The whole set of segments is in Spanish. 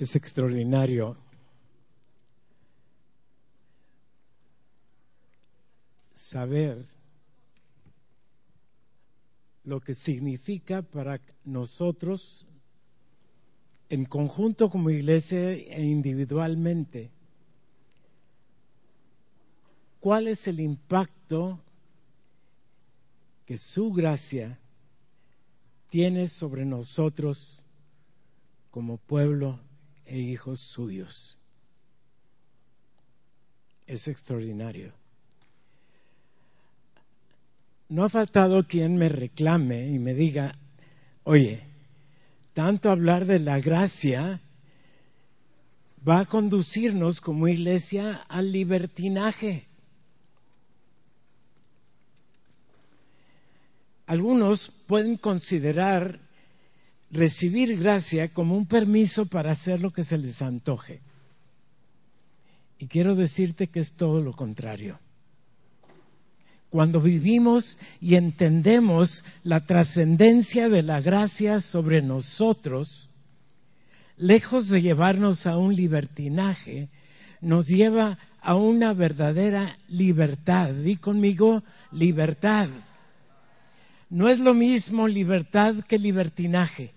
Es extraordinario saber lo que significa para nosotros en conjunto como iglesia e individualmente. ¿Cuál es el impacto que su gracia tiene sobre nosotros como pueblo e hijos suyos? Es extraordinario. No ha faltado quien me reclame y me diga, oye, tanto hablar de la gracia va a conducirnos como iglesia al libertinaje. Algunos pueden considerar recibir gracia como un permiso para hacer lo que se les antoje. Y quiero decirte que es todo lo contrario cuando vivimos y entendemos la trascendencia de la gracia sobre nosotros, lejos de llevarnos a un libertinaje, nos lleva a una verdadera libertad. Di conmigo, libertad. No es lo mismo libertad que libertinaje.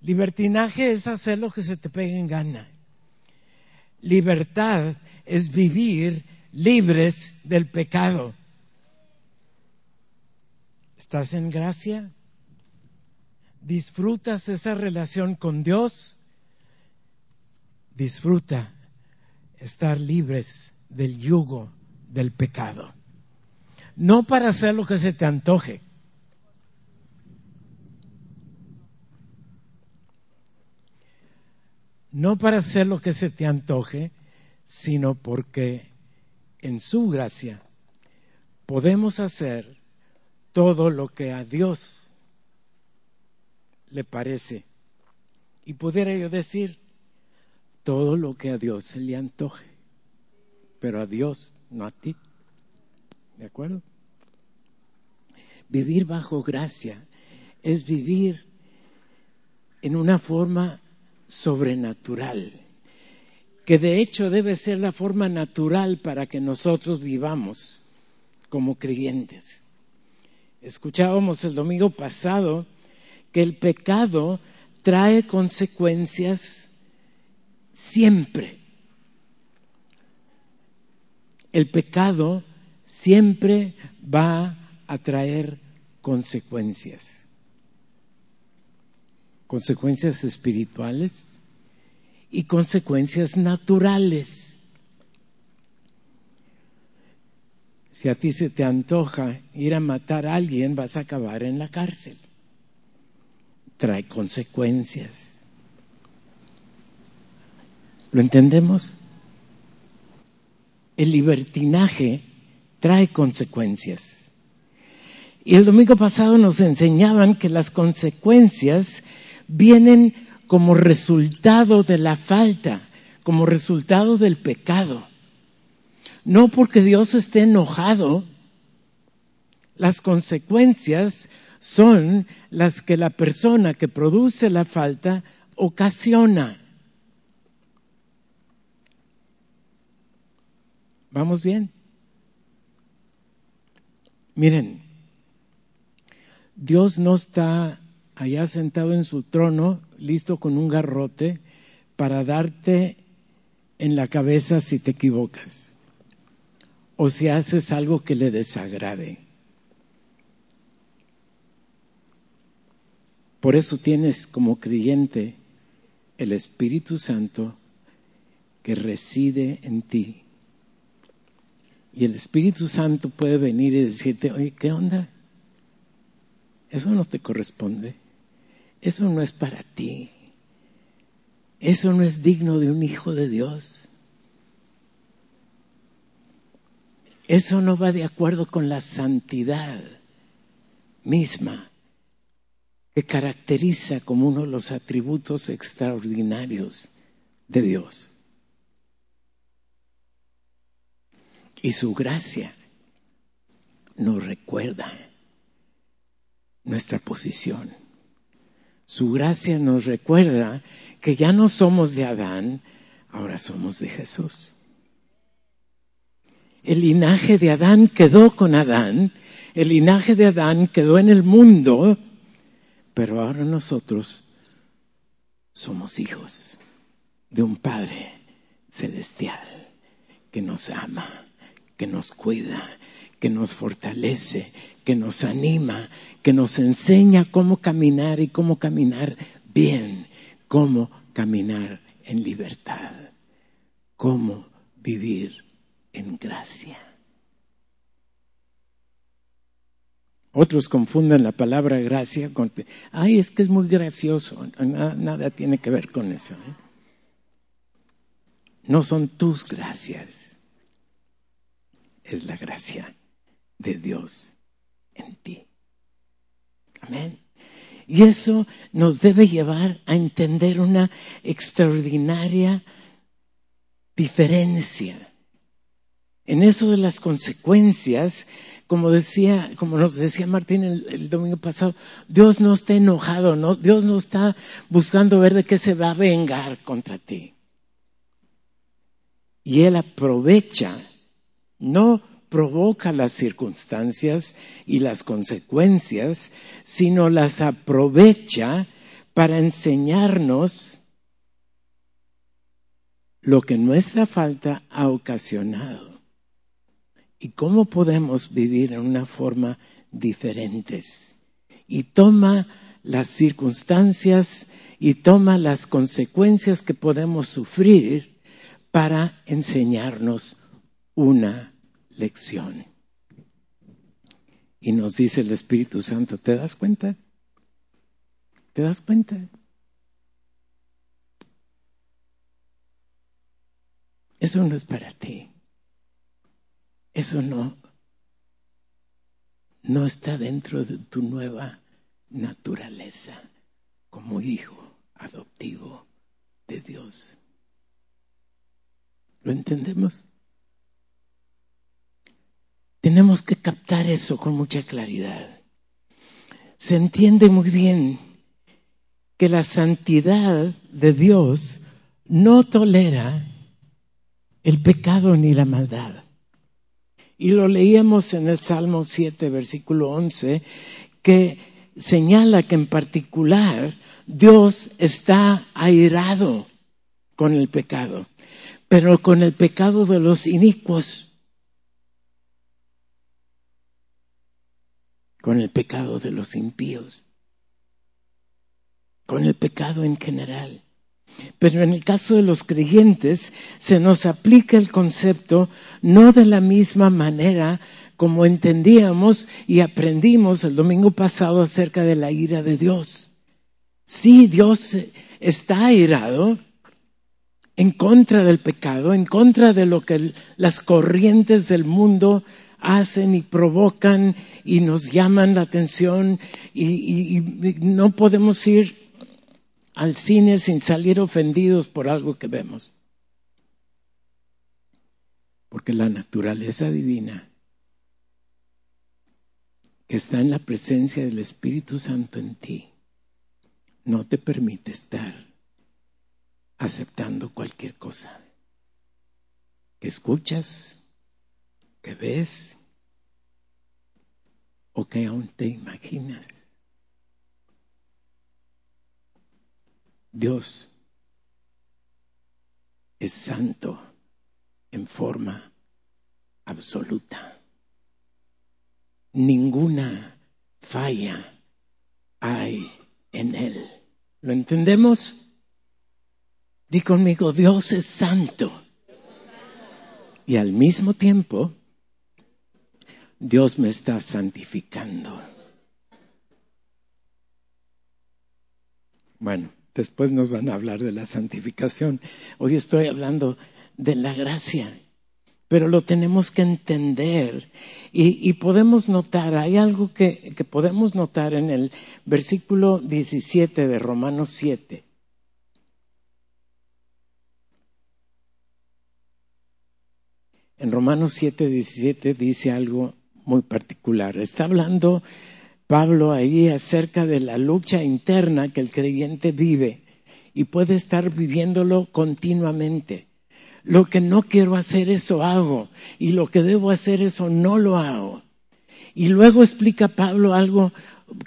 Libertinaje es hacer lo que se te pegue en gana. Libertad es vivir libres del pecado. ¿Estás en gracia? ¿Disfrutas esa relación con Dios? Disfruta estar libres del yugo del pecado. No para hacer lo que se te antoje. No para hacer lo que se te antoje, sino porque en su gracia podemos hacer todo lo que a Dios le parece. Y pudiera yo decir, todo lo que a Dios se le antoje, pero a Dios, no a ti. ¿De acuerdo? Vivir bajo gracia es vivir en una forma sobrenatural que de hecho debe ser la forma natural para que nosotros vivamos como creyentes. Escuchábamos el domingo pasado que el pecado trae consecuencias siempre. El pecado siempre va a traer consecuencias. Consecuencias espirituales, y consecuencias naturales. Si a ti se te antoja ir a matar a alguien, vas a acabar en la cárcel. Trae consecuencias. ¿Lo entendemos? El libertinaje trae consecuencias. Y el domingo pasado nos enseñaban que las consecuencias vienen como resultado de la falta, como resultado del pecado. No porque Dios esté enojado, las consecuencias son las que la persona que produce la falta ocasiona. ¿Vamos bien? Miren, Dios no está allá sentado en su trono, listo con un garrote, para darte en la cabeza si te equivocas o si haces algo que le desagrade. Por eso tienes como creyente el Espíritu Santo que reside en ti. Y el Espíritu Santo puede venir y decirte, oye, ¿qué onda? Eso no te corresponde. Eso no es para ti. Eso no es digno de un hijo de Dios. Eso no va de acuerdo con la santidad misma que caracteriza como uno de los atributos extraordinarios de Dios. Y su gracia nos recuerda nuestra posición Su gracia nos recuerda que ya no somos de Adán, ahora somos de Jesús. El linaje de Adán quedó con Adán, el linaje de Adán quedó en el mundo, pero ahora nosotros somos hijos de un Padre celestial que nos ama, que nos cuida, que nos fortalece, que nos anima, que nos enseña cómo caminar y cómo caminar bien, cómo caminar en libertad, cómo vivir en gracia. Otros confunden la palabra gracia con, ay, es que es muy gracioso. Nada, tiene que ver con eso. ¿eh? No son tus gracias, es la gracia de Dios en ti. Amén. Y eso nos debe llevar a entender una extraordinaria diferencia. En eso de las consecuencias, como decía, como nos decía Martín el, domingo pasado, Dios no está enojado, no, Dios no está buscando ver de qué se va a vengar contra ti. Y Él aprovecha, no provoca las circunstancias y las consecuencias, sino las aprovecha para enseñarnos lo que nuestra falta ha ocasionado y cómo podemos vivir en una forma diferente. Y toma las circunstancias y toma las consecuencias que podemos sufrir para enseñarnos una lección. Y nos dice el Espíritu Santo, ¿te das cuenta? ¿Te das cuenta? Eso no es para ti. Eso no, no está dentro de tu nueva naturaleza como hijo adoptivo de Dios. ¿Lo entendemos? Tenemos que captar eso con mucha claridad. Se entiende muy bien que la santidad de Dios no tolera el pecado ni la maldad. Y lo leíamos en el Salmo 7, versículo 11, que señala que en particular Dios está airado con el pecado, pero con el pecado de los inicuos con el pecado de los impíos, con el pecado en general. Pero en el caso de los creyentes se nos aplica el concepto no de la misma manera como entendíamos y aprendimos el domingo pasado acerca de la ira de Dios. Sí, Dios está airado en contra del pecado, en contra de lo que las corrientes del mundo hacen y provocan y nos llaman la atención y, no podemos ir al cine sin salir ofendidos por algo que vemos. Porque la naturaleza divina que está en la presencia del Espíritu Santo en ti no te permite estar aceptando cualquier cosa que escuchas, que ves o que aún te imaginas. Dios es santo en forma absoluta. Ninguna falla hay en Él. ¿Lo entendemos? Di conmigo, Dios es santo. Y al mismo tiempo, Dios me está santificando. Bueno, después nos van a hablar de la santificación. Hoy estoy hablando de la gracia, pero lo tenemos que entender y, podemos notar, hay algo que, que podemos notar en el versículo 17 de Romanos 7. En Romanos 7, 17 dice algo muy particular. Está hablando Pablo ahí acerca de la lucha interna que el creyente vive y puede estar viviéndolo continuamente. Lo que no quiero hacer, eso hago. Y lo que debo hacer, eso no lo hago. Y luego explica Pablo algo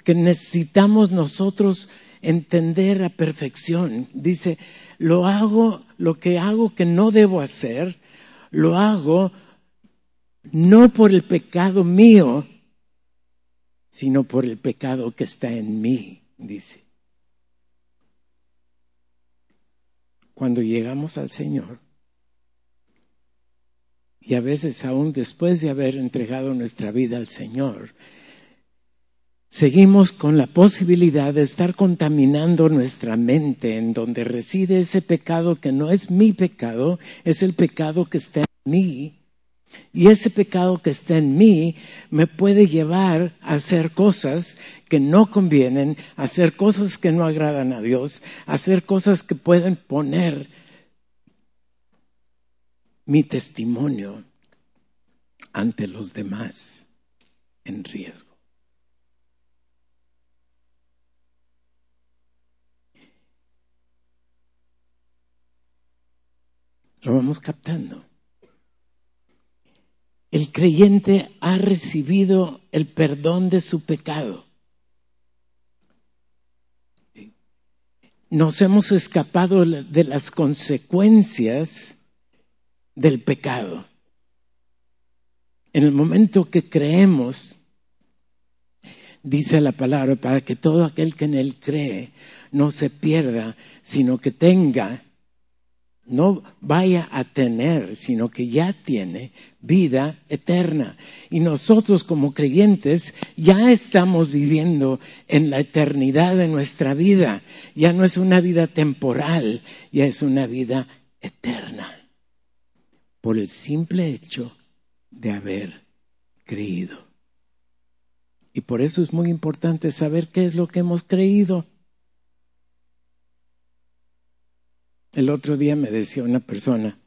que necesitamos nosotros entender a perfección. Dice, lo hago, lo que hago que no debo hacer, lo hago no por el pecado mío, sino por el pecado que está en mí, dice. Cuando llegamos al Señor, y a veces aún después de haber entregado nuestra vida al Señor, seguimos con la posibilidad de estar contaminando nuestra mente en donde reside ese pecado que no es mi pecado, es el pecado que está en mí. Y ese pecado que está en mí me puede llevar a hacer cosas que no convienen, a hacer cosas que no agradan a Dios, a hacer cosas que pueden poner mi testimonio ante los demás en riesgo. Lo vamos captando. El creyente ha recibido el perdón de su pecado. Nos hemos escapado de las consecuencias del pecado. En el momento que creemos, dice la palabra, para que todo aquel que en él cree no se pierda, sino que tenga no vaya a tener, sino que ya tiene vida eterna. Y nosotros como creyentes ya estamos viviendo en la eternidad de nuestra vida. Ya no es una vida temporal, ya es una vida eterna. Por el simple hecho de haber creído. Y por eso es muy importante saber qué es lo que hemos creído. El otro día me decía una persona,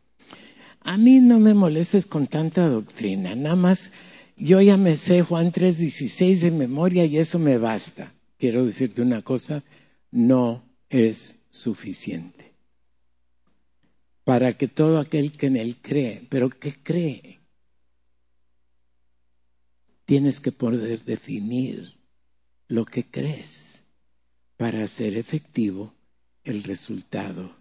a mí no me molestes con tanta doctrina, nada más yo ya me sé Juan 3:16 de memoria y eso me basta. Quiero decirte una cosa, no es suficiente. Para que todo aquel que en él cree, pero que cree, tienes que poder definir lo que crees para hacer efectivo el resultado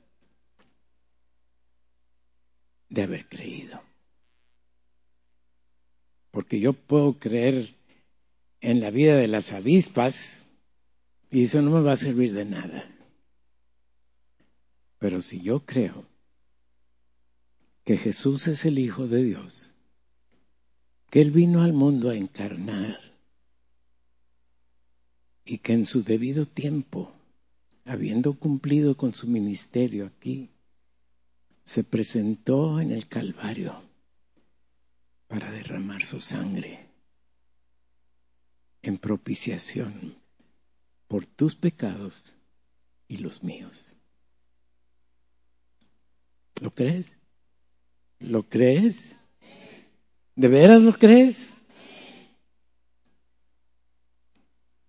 de haber creído. Porque yo puedo creer en la vida de las avispas y eso no me va a servir de nada. Pero si yo creo que Jesús es el Hijo de Dios, que Él vino al mundo a encarnar y que en su debido tiempo, habiendo cumplido con su ministerio aquí, se presentó en el Calvario para derramar su sangre en propiciación por tus pecados y los míos. ¿Lo crees? ¿Lo crees? ¿De veras lo crees?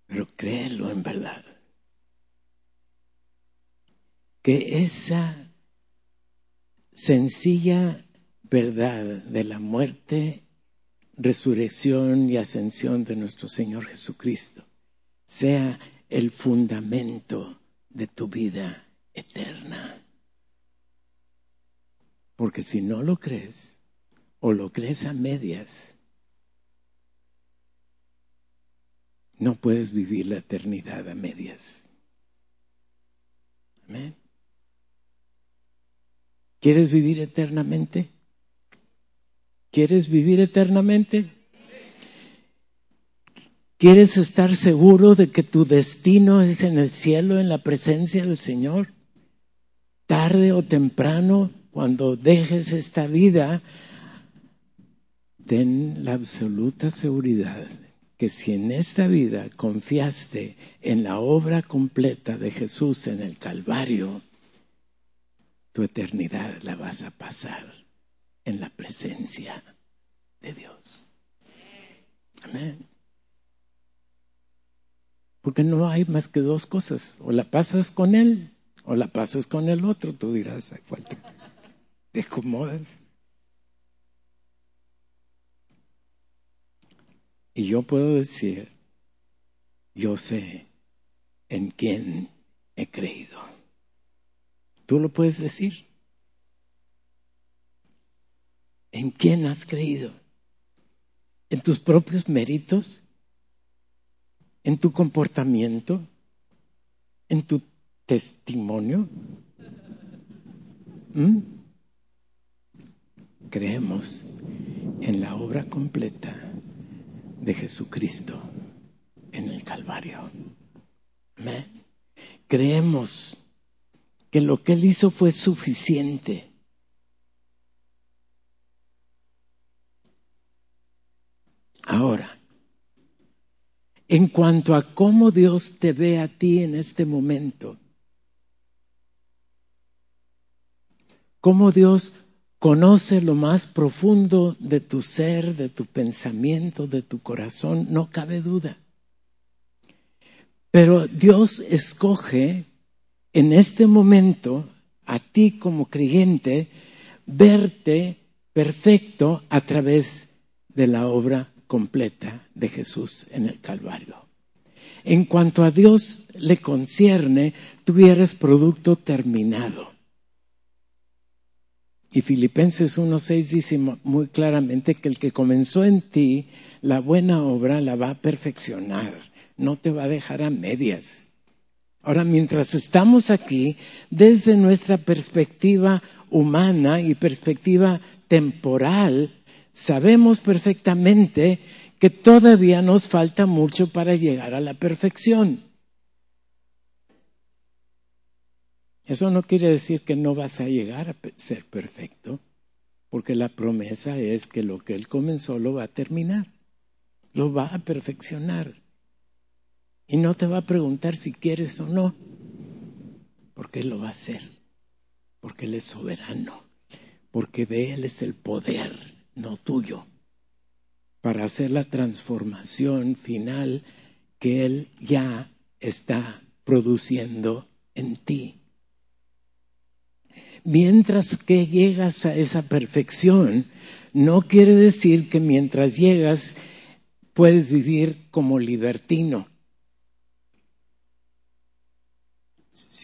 Pero créelo en verdad. Que esa sencilla verdad de la muerte, resurrección y ascensión de nuestro Señor Jesucristo sea el fundamento de tu vida eterna. Porque si no lo crees, o lo crees a medias, no puedes vivir la eternidad a medias. Amén. ¿Quieres vivir eternamente? ¿Quieres vivir eternamente? ¿Quieres estar seguro de que tu destino es en el cielo, en la presencia del Señor? Tarde o temprano, cuando dejes esta vida, ten la absoluta seguridad que si en esta vida confiaste en la obra completa de Jesús en el Calvario, tu eternidad la vas a pasar en la presencia de Dios. Amén. Porque no hay más que dos cosas. O la pasas con él o la pasas con el otro. Tú dirás, ¿a cuál te acomodas? Y yo puedo decir, yo sé en quién he creído. ¿Tú lo puedes decir? ¿En quién has creído? ¿En tus propios méritos? ¿En tu comportamiento? ¿En tu testimonio? ¿Mm? Creemos en la obra completa de Jesucristo en el Calvario. Creemos que lo que Él hizo fue suficiente. Ahora, en cuanto a cómo Dios te ve a ti en este momento, cómo Dios conoce lo más profundo de tu ser, de tu pensamiento, de tu corazón, no cabe duda. Pero Dios escoge en este momento a ti como creyente verte perfecto a través de la obra completa de Jesús en el Calvario. En cuanto a Dios le concierne, tú eres producto terminado. Y Filipenses 1.6 dice muy claramente que el que comenzó en ti la buena obra la va a perfeccionar, no te va a dejar a medias. Ahora, mientras estamos aquí, desde nuestra perspectiva humana y perspectiva temporal, sabemos perfectamente que todavía nos falta mucho para llegar a la perfección. Eso no quiere decir que no vas a llegar a ser perfecto, porque la promesa es que lo que Él comenzó lo va a terminar, lo va a perfeccionar. Y no te va a preguntar si quieres o no, porque Él lo va a hacer, porque Él es soberano, porque de Él es el poder, no tuyo, para hacer la transformación final que Él ya está produciendo en ti. Mientras que llegas a esa perfección, no quiere decir que mientras llegas puedes vivir como libertino,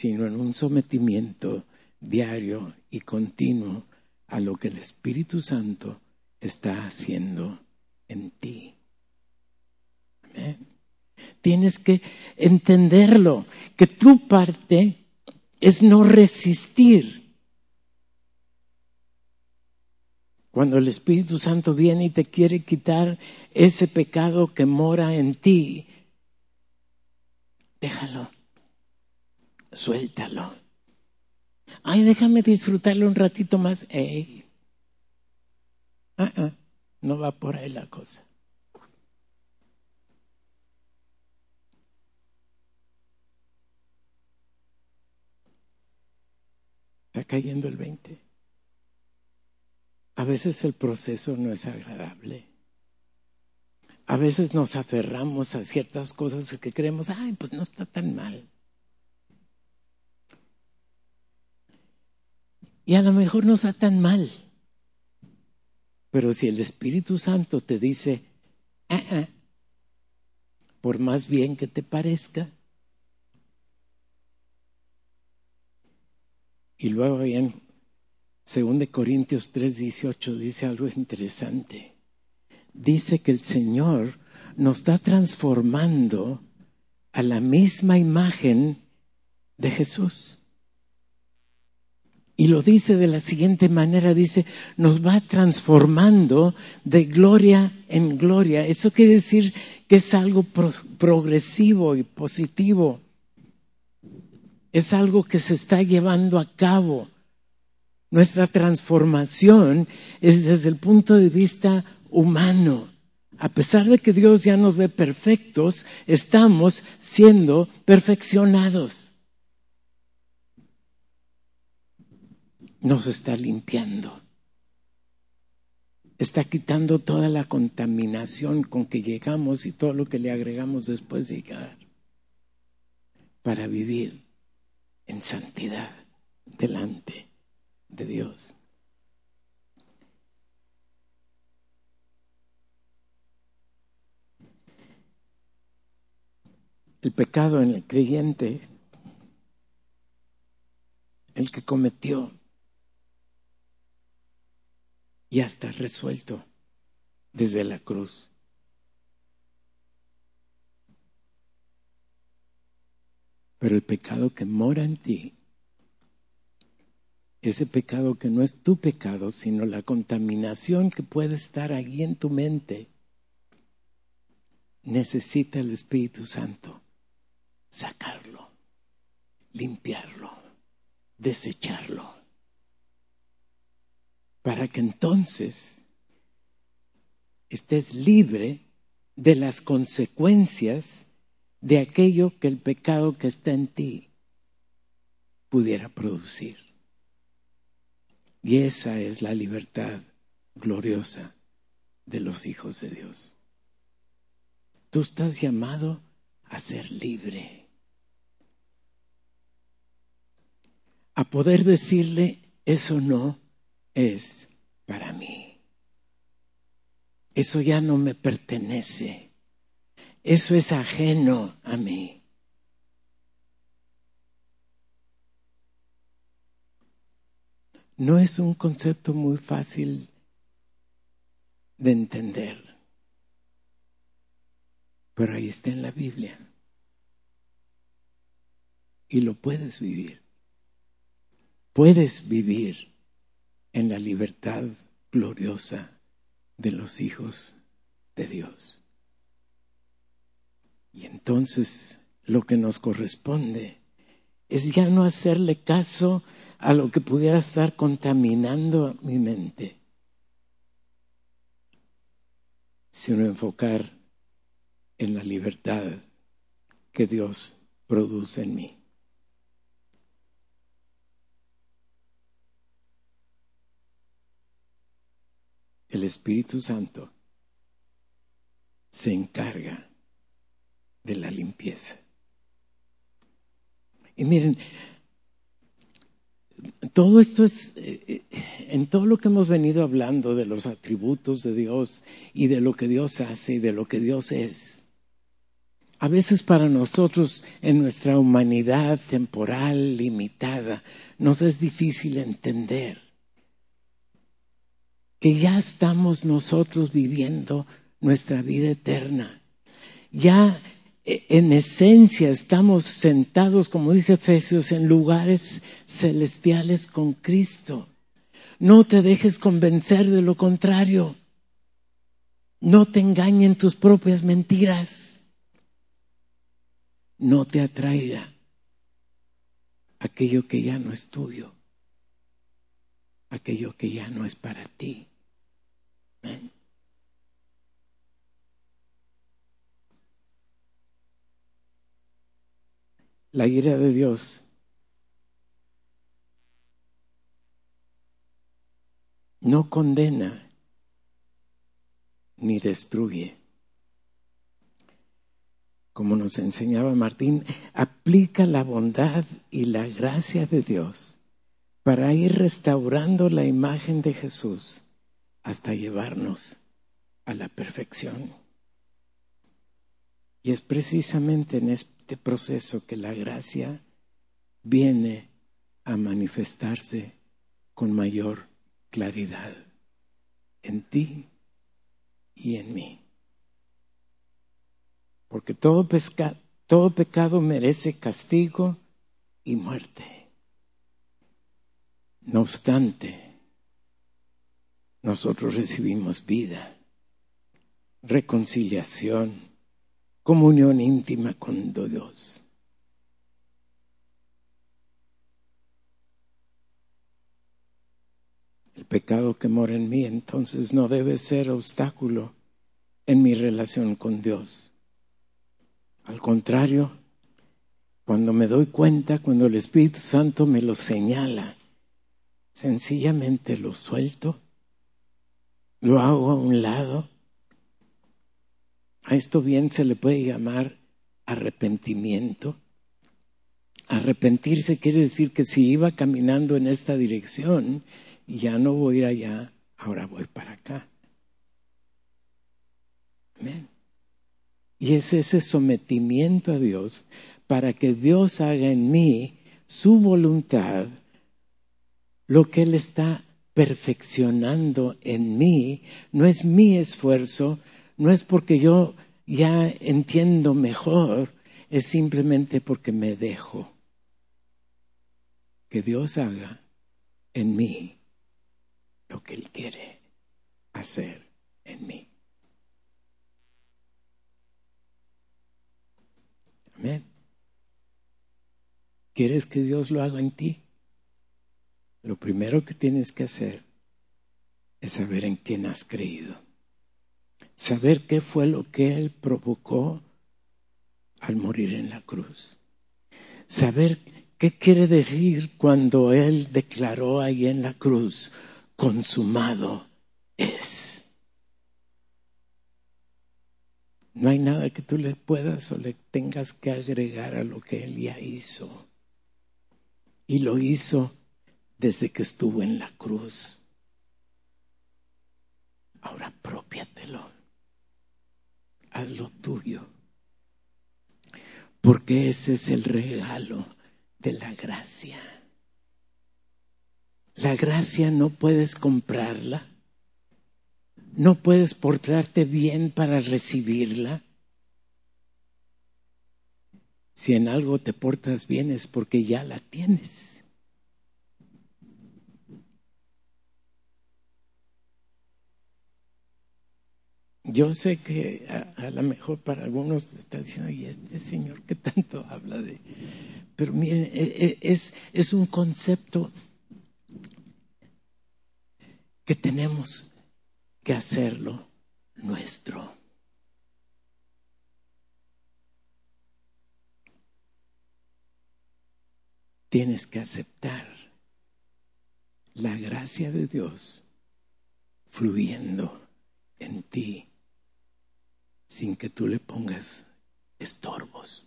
sino en un sometimiento diario y continuo a lo que el Espíritu Santo está haciendo en ti. Tienes que entenderlo, que tu parte es no resistir. Cuando el Espíritu Santo viene y te quiere quitar ese pecado que mora en ti, déjalo, suéltalo. Ay, déjame disfrutarlo un ratito más. Ey. Ah, ah, no va por ahí la cosa. Está cayendo el 20. A veces el proceso no es agradable. A veces nos aferramos a ciertas cosas que creemos, ay, pues no está tan mal. Y a lo mejor no está tan mal. Pero si el Espíritu Santo te dice, ah, ah, por más bien que te parezca, y luego bien según de Corintios 3:18 dice algo interesante. Dice que el Señor nos está transformando a la misma imagen de Jesús. Y lo dice de la siguiente manera, dice, nos va transformando de gloria en gloria. Eso quiere decir que es algo progresivo y positivo. Es algo que se está llevando a cabo. Nuestra transformación es desde el punto de vista humano. A pesar de que Dios ya nos ve perfectos, estamos siendo perfeccionados. Nos está limpiando. Está quitando toda la contaminación con que llegamos y todo lo que le agregamos después de llegar. para vivir en santidad delante de Dios. El pecado en el creyente, el que cometió, ya está resuelto desde la cruz. Pero el pecado que mora en ti, ese pecado que no es tu pecado, sino la contaminación que puede estar ahí en tu mente, necesita el Espíritu Santo sacarlo, limpiarlo, desecharlo, para que entonces estés libre de las consecuencias de aquello que el pecado que está en ti pudiera producir. Y esa es la libertad gloriosa de los hijos de Dios. Tú estás llamado a ser libre. a poder decirle, eso no es para mí. Eso ya no me pertenece. Eso es ajeno a mí. No es un concepto muy fácil de entender, pero ahí está en la Biblia y lo puedes vivir puedes vivir en la libertad gloriosa de los hijos de Dios. Y entonces lo que nos corresponde es ya no hacerle caso a lo que pudiera estar contaminando mi mente, sino enfocar en la libertad que Dios produce en mí. El Espíritu Santo se encarga de la limpieza. Y miren, todo esto es, eh, en todo lo que hemos venido hablando de los atributos de Dios y de lo que Dios hace y de lo que Dios es, a veces para nosotros en nuestra humanidad temporal limitada nos es difícil entender que ya estamos nosotros viviendo nuestra vida eterna. Ya eh, en esencia estamos sentados, como dice Efesios, en lugares celestiales con Cristo. No te dejes convencer de lo contrario. No te engañen tus propias mentiras. No te atraiga aquello que ya no es tuyo, aquello que ya no es para ti. La ira de Dios no condena ni destruye. Como nos enseñaba Martín, aplica la bondad y la gracia de Dios para ir restaurando la imagen de Jesús hasta llevarnos a la perfección. Y es precisamente en este proceso que la gracia viene a manifestarse con mayor claridad en ti y en mí. Porque todo, todo pecado merece castigo y muerte. No obstante, nosotros recibimos vida, reconciliación, comunión íntima con Dios. El pecado que mora en mí entonces no debe ser obstáculo en mi relación con Dios. Al contrario, cuando me doy cuenta, cuando el Espíritu Santo me lo señala, sencillamente lo suelto lo hago a un lado. A esto bien se le puede llamar arrepentimiento. Arrepentirse quiere decir que si iba caminando en esta dirección, ya no voy a allá, ahora voy para acá. Amén. Y es ese sometimiento a Dios para que Dios haga en mí su voluntad, lo que Él está perfeccionando en mí, no es mi esfuerzo, no es porque yo ya entiendo mejor, es simplemente porque me dejo que Dios haga en mí lo que Él quiere hacer en mí. Amén. ¿Quieres que Dios lo haga en ti? Lo primero que tienes que hacer es saber en quién has creído. Saber qué fue lo que Él provocó al morir en la cruz. Saber qué quiere decir cuando Él declaró ahí en la cruz, consumado es. No hay nada que tú le puedas o le tengas que agregar a lo que Él ya hizo. Y lo hizo desde que estuvo en la cruz. Ahora apropiatelo. Haz lo tuyo. Porque ese es el regalo de la gracia. La gracia no puedes comprarla. No puedes portarte bien para recibirla. Si en algo te portas bien es porque ya la tienes. Yo sé que a, lo mejor para algunos está diciendo, y este señor que tanto habla de... Pero miren, e, e, es, es un concepto que tenemos que hacerlo nuestro. Tienes que aceptar la gracia de Dios fluyendo en ti sin que tú le pongas estorbos.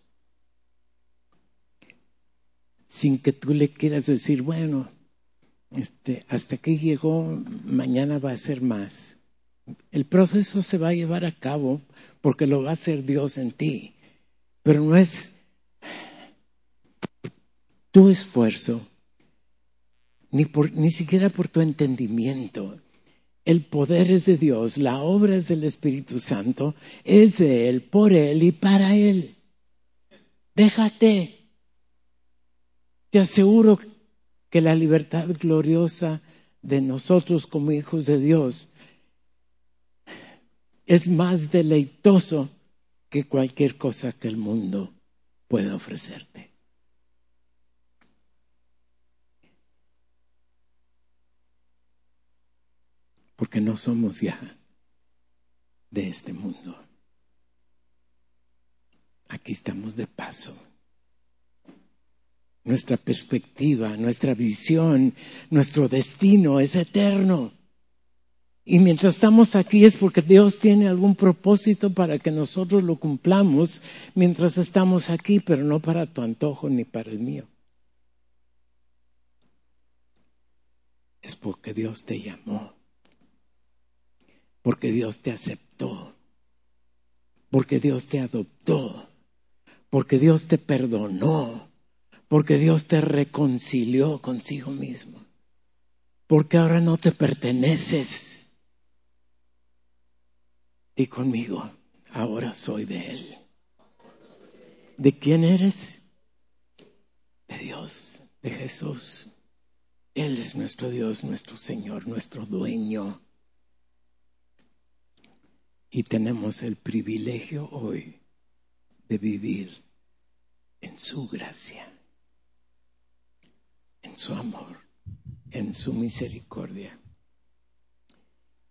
Sin que tú le quieras decir, bueno, este, hasta que llegó, mañana va a ser más. El proceso se va a llevar a cabo porque lo va a hacer Dios en ti, pero no es tu esfuerzo, ni, por, ni siquiera por tu entendimiento, el poder es de Dios, la obra es del Espíritu Santo, es de Él, por Él y para Él. Déjate. Te aseguro que la libertad gloriosa de nosotros como hijos de Dios es más deleitoso que cualquier cosa que el mundo pueda ofrecerte. Porque no somos ya de este mundo. Aquí estamos de paso. Nuestra perspectiva, nuestra visión, nuestro destino es eterno. Y mientras estamos aquí es porque Dios tiene algún propósito para que nosotros lo cumplamos mientras estamos aquí, pero no para tu antojo ni para el mío. Es porque Dios te llamó porque Dios te aceptó, porque Dios te adoptó, porque Dios te perdonó, porque Dios te reconcilió consigo mismo, porque ahora no te perteneces. Y conmigo, ahora soy de Él. ¿De quién eres? De Dios, de Jesús. Él es nuestro Dios, nuestro Señor, nuestro dueño. Y tenemos el privilegio hoy de vivir en su gracia, en su amor, en su misericordia.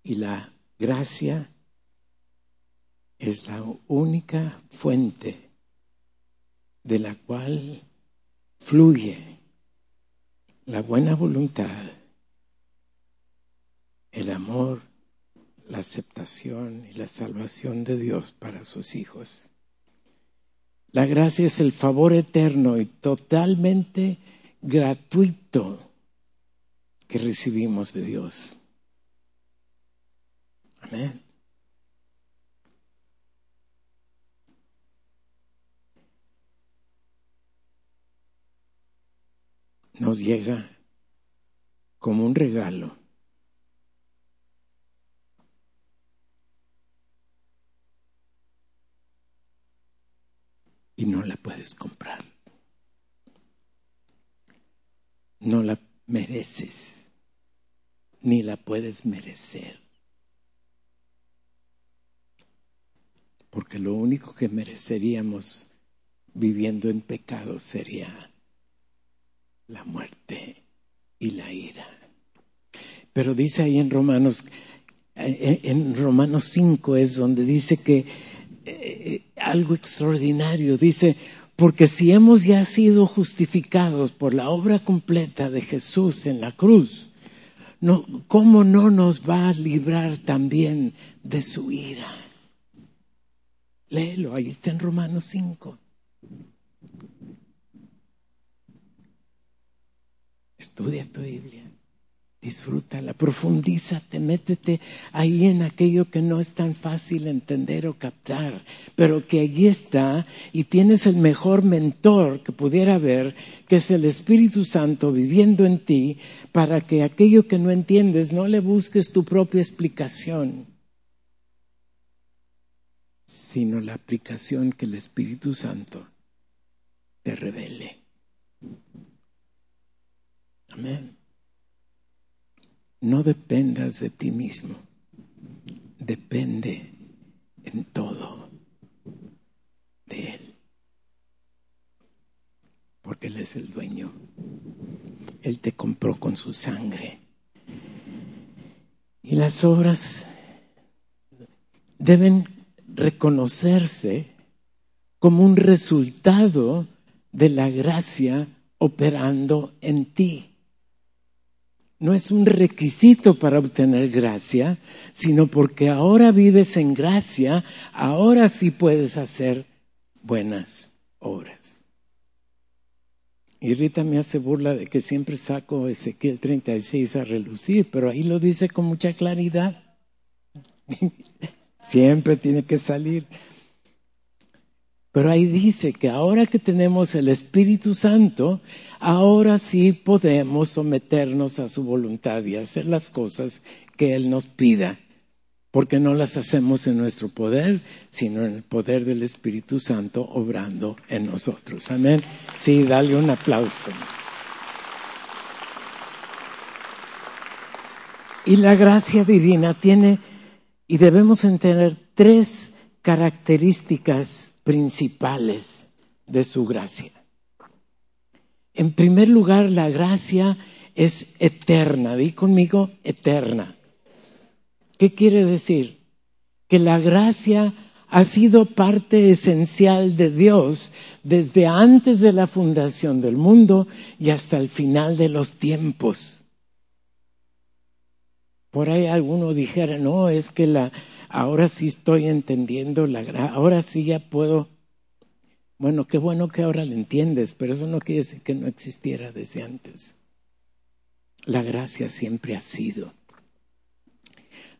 Y la gracia es la única fuente de la cual fluye la buena voluntad, el amor la aceptación y la salvación de Dios para sus hijos. La gracia es el favor eterno y totalmente gratuito que recibimos de Dios. Amén. Nos llega como un regalo. Y no la puedes comprar. No la mereces, ni la puedes merecer. Porque lo único que mereceríamos viviendo en pecado sería la muerte y la ira. Pero dice ahí en Romanos, eh, en Romanos 5 es donde dice que eh, algo extraordinario, dice, porque si hemos ya sido justificados por la obra completa de Jesús en la cruz, ¿cómo no nos va a librar también de su ira? Léelo, ahí está en Romanos 5. Estudia tu Biblia, disfrútala, profundízate, métete ahí en aquello que no es tan fácil entender o captar, pero que allí está y tienes el mejor mentor que pudiera haber, que es el Espíritu Santo viviendo en ti, para que aquello que no entiendes no le busques tu propia explicación, sino la aplicación que el Espíritu Santo te revele. Amén. No dependas de ti mismo. Depende en todo de Él. Porque Él es el dueño. Él te compró con su sangre. Y las obras deben reconocerse como un resultado de la gracia operando en ti no es un requisito para obtener gracia, sino porque ahora vives en gracia, ahora sí puedes hacer buenas obras. Y Rita me hace burla de que siempre saco Ezequiel 36 a relucir, pero ahí lo dice con mucha claridad. siempre tiene que salir. Pero ahí dice que ahora que tenemos el Espíritu Santo, ahora sí podemos someternos a su voluntad y hacer las cosas que Él nos pida, porque no las hacemos en nuestro poder, sino en el poder del Espíritu Santo obrando en nosotros. Amén. Sí, dale un aplauso. Y la gracia divina tiene, y debemos entender, tres características principales de su gracia. En primer lugar, la gracia es eterna. Di conmigo, eterna. ¿Qué quiere decir? Que la gracia ha sido parte esencial de Dios desde antes de la fundación del mundo y hasta el final de los tiempos. Por ahí alguno dijera, no, es que la, ahora sí estoy entendiendo la gracia, ahora sí ya puedo. Bueno, qué bueno que ahora lo entiendes, pero eso no quiere decir que no existiera desde antes. La gracia siempre ha sido.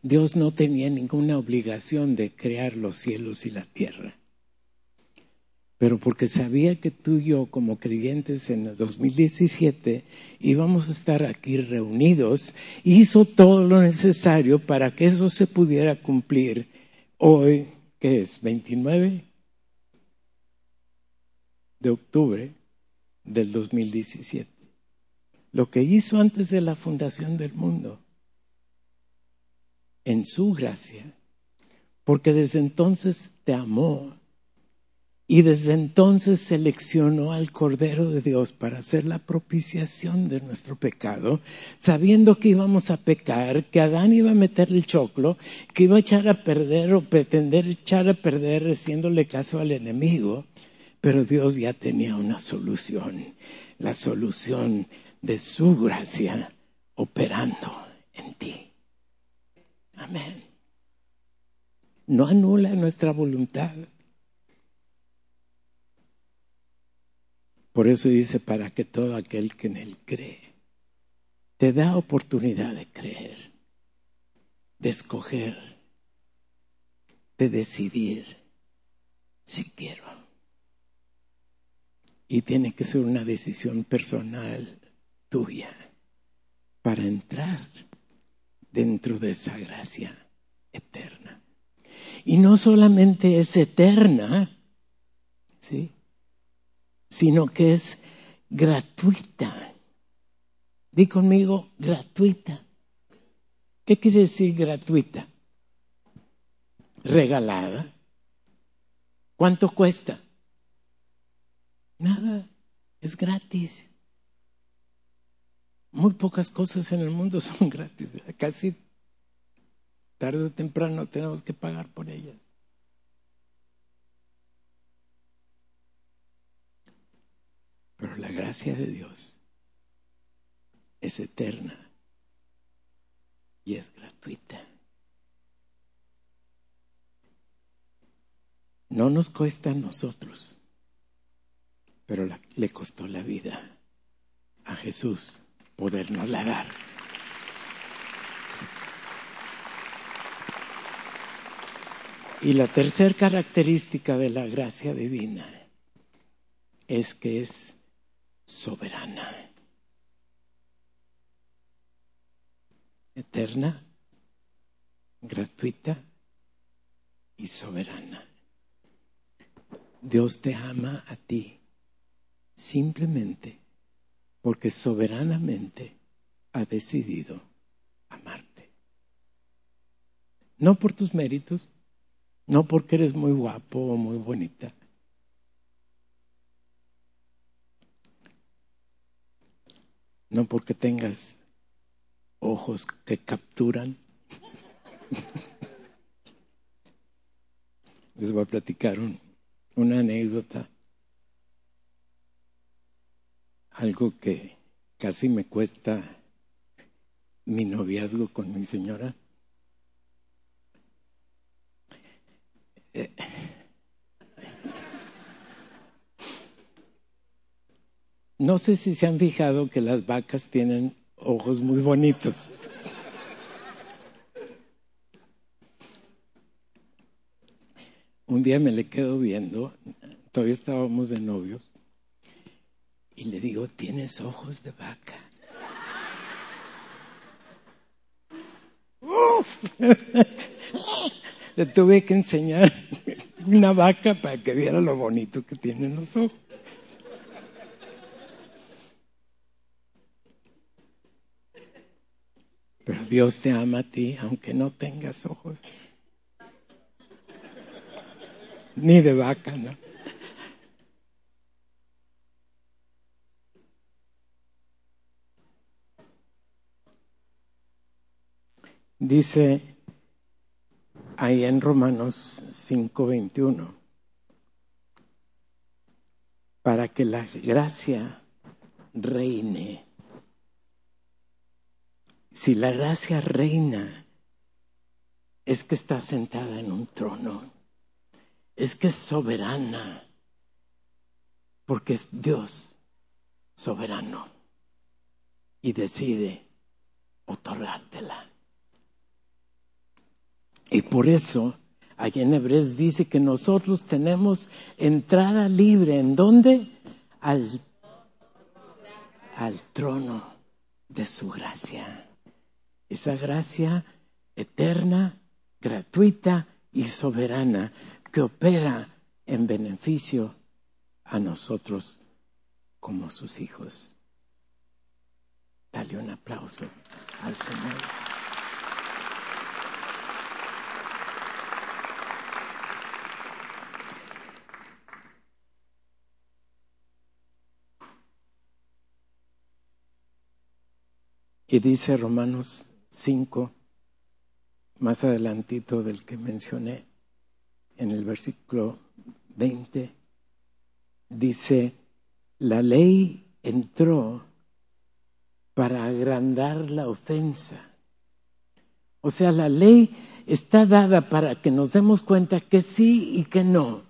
Dios no tenía ninguna obligación de crear los cielos y la tierra pero porque sabía que tú y yo como creyentes en el 2017 íbamos a estar aquí reunidos, hizo todo lo necesario para que eso se pudiera cumplir hoy, que es 29 de octubre del 2017. Lo que hizo antes de la fundación del mundo, en su gracia, porque desde entonces te amó y desde entonces seleccionó al Cordero de Dios para hacer la propiciación de nuestro pecado, sabiendo que íbamos a pecar, que Adán iba a meter el choclo, que iba a echar a perder o pretender echar a perder haciéndole caso al enemigo, pero Dios ya tenía una solución, la solución de su gracia operando en ti. Amén. No anula nuestra voluntad Por eso dice, para que todo aquel que en él cree, te da oportunidad de creer, de escoger, de decidir si quiero. Y tiene que ser una decisión personal tuya para entrar dentro de esa gracia eterna. Y no solamente es eterna, ¿sí? Sino que es gratuita. Di conmigo, gratuita. ¿Qué quiere decir gratuita? Regalada. ¿Cuánto cuesta? Nada, es gratis. Muy pocas cosas en el mundo son gratis, casi tarde o temprano tenemos que pagar por ellas. La gracia de Dios es eterna y es gratuita. No nos cuesta a nosotros, pero le costó la vida a Jesús podernos la dar. Y la tercera característica de la gracia divina es que es soberana, eterna, gratuita y soberana. Dios te ama a ti simplemente porque soberanamente ha decidido amarte. No por tus méritos, no porque eres muy guapo o muy bonita, no porque tengas ojos que capturan. Les voy a platicar una anécdota, algo que casi me cuesta mi noviazgo con mi señora. Eh, No sé si se han fijado que las vacas tienen ojos muy bonitos. Un día me le quedo viendo, todavía estábamos de novios, y le digo, tienes ojos de vaca. le tuve que enseñar una vaca para que viera lo bonito que tienen los ojos. Pero Dios te ama a ti aunque no tengas ojos. Ni de vaca, ¿no? Dice ahí en Romanos 5:21, para que la gracia reine si la gracia reina, es que está sentada en un trono, es que es soberana, porque es Dios soberano y decide otorgártela. Y por eso, allá en Hebreos dice que nosotros tenemos entrada libre. ¿En dónde? Al, al trono de su gracia esa gracia eterna, gratuita y soberana que opera en beneficio a nosotros como sus hijos. Dale un aplauso al Señor. Y dice Romanos 5, más adelantito del que mencioné, en el versículo 20, dice, la ley entró para agrandar la ofensa. O sea, la ley está dada para que nos demos cuenta que sí y que no.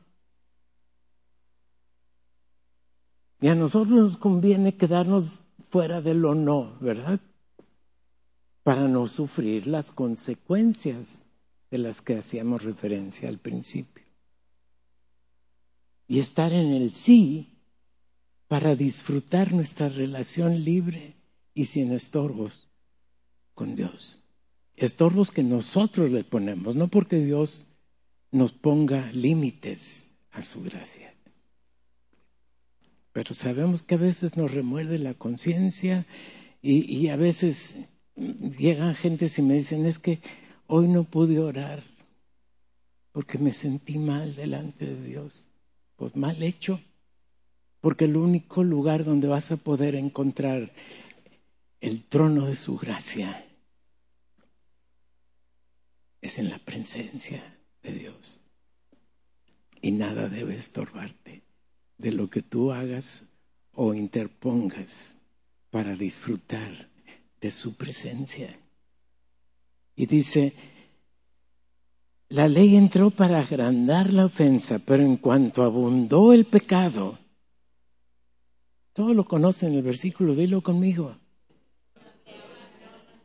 Y a nosotros nos conviene quedarnos fuera de lo no, ¿verdad? Para no sufrir las consecuencias de las que hacíamos referencia al principio. Y estar en el sí para disfrutar nuestra relación libre y sin estorbos con Dios. Estorbos que nosotros le ponemos, no porque Dios nos ponga límites a su gracia. Pero sabemos que a veces nos remuerde la conciencia y, a veces llegan gentes y me dicen, es que hoy no pude orar porque me sentí mal delante de Dios. Pues mal hecho, porque el único lugar donde vas a poder encontrar el trono de su gracia es en la presencia de Dios. Y nada debe estorbarte de lo que tú hagas o interpongas para disfrutar de su presencia. Y dice, la ley entró para agrandar la ofensa, pero en cuanto abundó el pecado, todo lo conocen el versículo, dilo conmigo.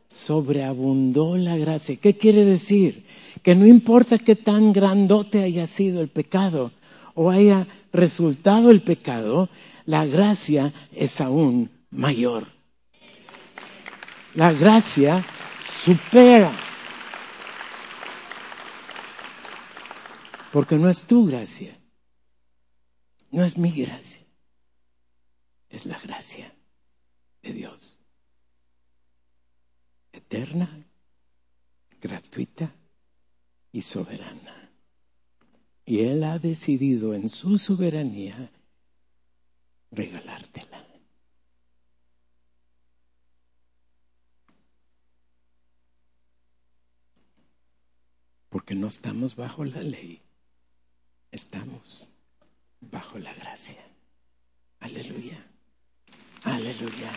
Sobreabundó la gracia. ¿Qué quiere decir? Que no importa qué tan grandote haya sido el pecado o haya resultado el pecado, la gracia es aún mayor. La gracia supera. Porque no es tu gracia, no es mi gracia es la gracia de Dios. Eterna, gratuita y soberana. Y Él ha decidido en su soberanía regalártela. Porque no estamos bajo la ley, estamos bajo la gracia. Aleluya. Aleluya.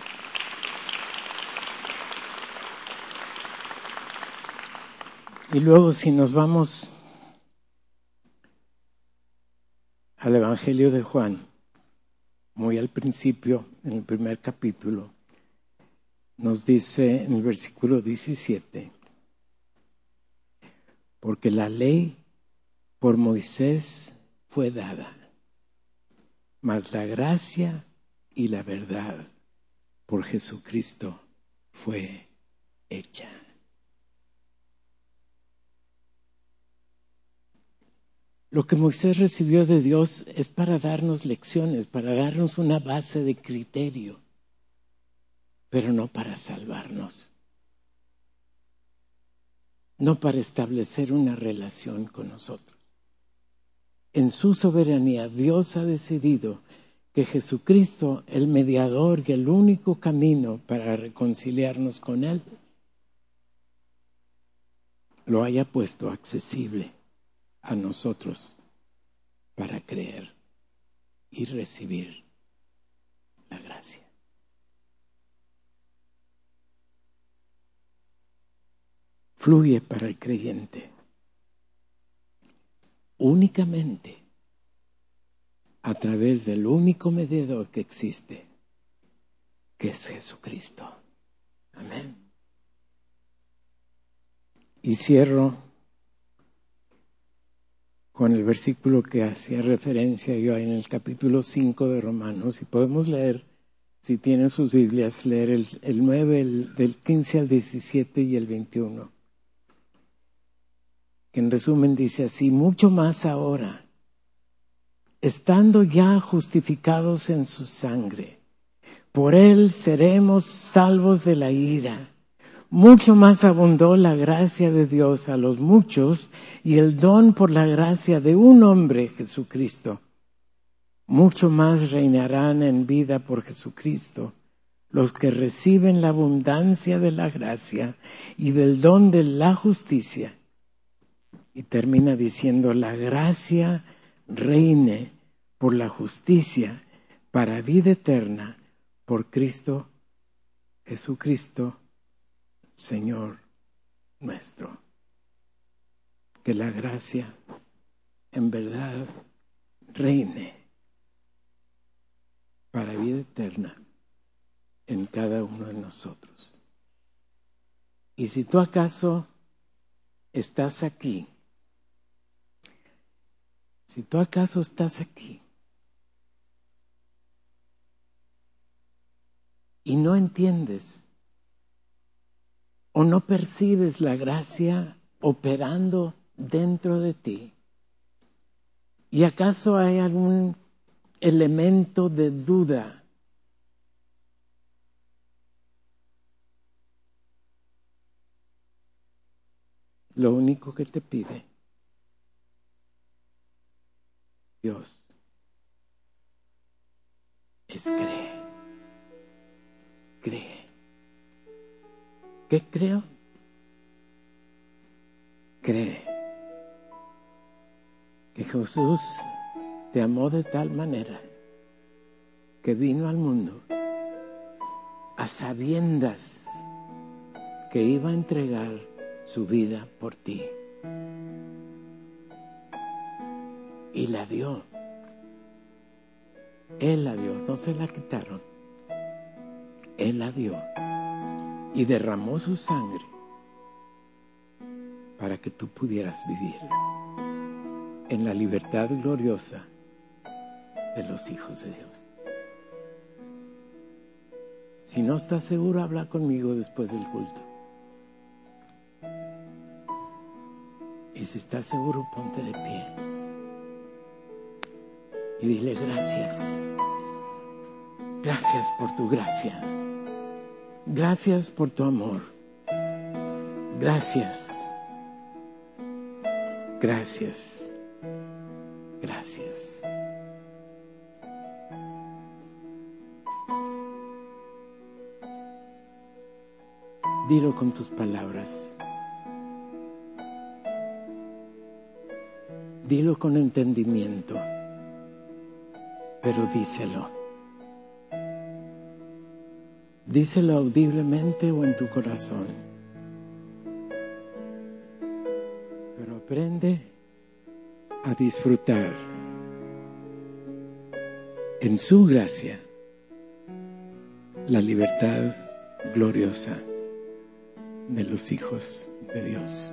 Y luego si nos vamos al Evangelio de Juan, muy al principio, en el primer capítulo, nos dice en el versículo 17, porque la ley por Moisés fue dada, mas la gracia y la verdad por Jesucristo fue hecha. Lo que Moisés recibió de Dios es para darnos lecciones, para darnos una base de criterio, pero no para salvarnos, no para establecer una relación con nosotros. En su soberanía Dios ha decidido que Jesucristo, el mediador y el único camino para reconciliarnos con Él, lo haya puesto accesible a nosotros para creer y recibir la gracia. Fluye para el creyente únicamente a través del único mediador que existe, que es Jesucristo. Amén. Y cierro con el versículo que hacía referencia yo en el capítulo 5 de Romanos, y podemos leer, si tienen sus Biblias, leer el, el 9, el, del 15 al 17 y el 21. En resumen dice así, mucho más ahora estando ya justificados en su sangre. Por él seremos salvos de la ira. Mucho más abundó la gracia de Dios a los muchos y el don por la gracia de un hombre, Jesucristo. Mucho más reinarán en vida por Jesucristo los que reciben la abundancia de la gracia y del don de la justicia. Y termina diciendo, la gracia reine por la justicia para vida eterna por Cristo Jesucristo, Señor nuestro. Que la gracia en verdad reine para vida eterna en cada uno de nosotros. Y si tú acaso estás aquí, si tú acaso estás aquí y no entiendes o no percibes la gracia operando dentro de ti, ¿y acaso hay algún elemento de duda? Lo único que te pide Dios es cree. Cree. ¿Qué creo? Cree que Jesús te amó de tal manera que vino al mundo a sabiendas que iba a entregar su vida por ti. Y la dio. Él la dio, no se la quitaron. Él la dio y derramó su sangre para que tú pudieras vivir en la libertad gloriosa de los hijos de Dios. Si no estás seguro, habla conmigo después del culto. Y si estás seguro, ponte de pie y dile gracias. Gracias por tu gracia. Gracias por tu amor. Gracias. Gracias. Gracias. Dilo con tus palabras. Dilo con entendimiento pero díselo. Díselo audiblemente o en tu corazón. Pero aprende a disfrutar en su gracia la libertad gloriosa de los hijos de Dios.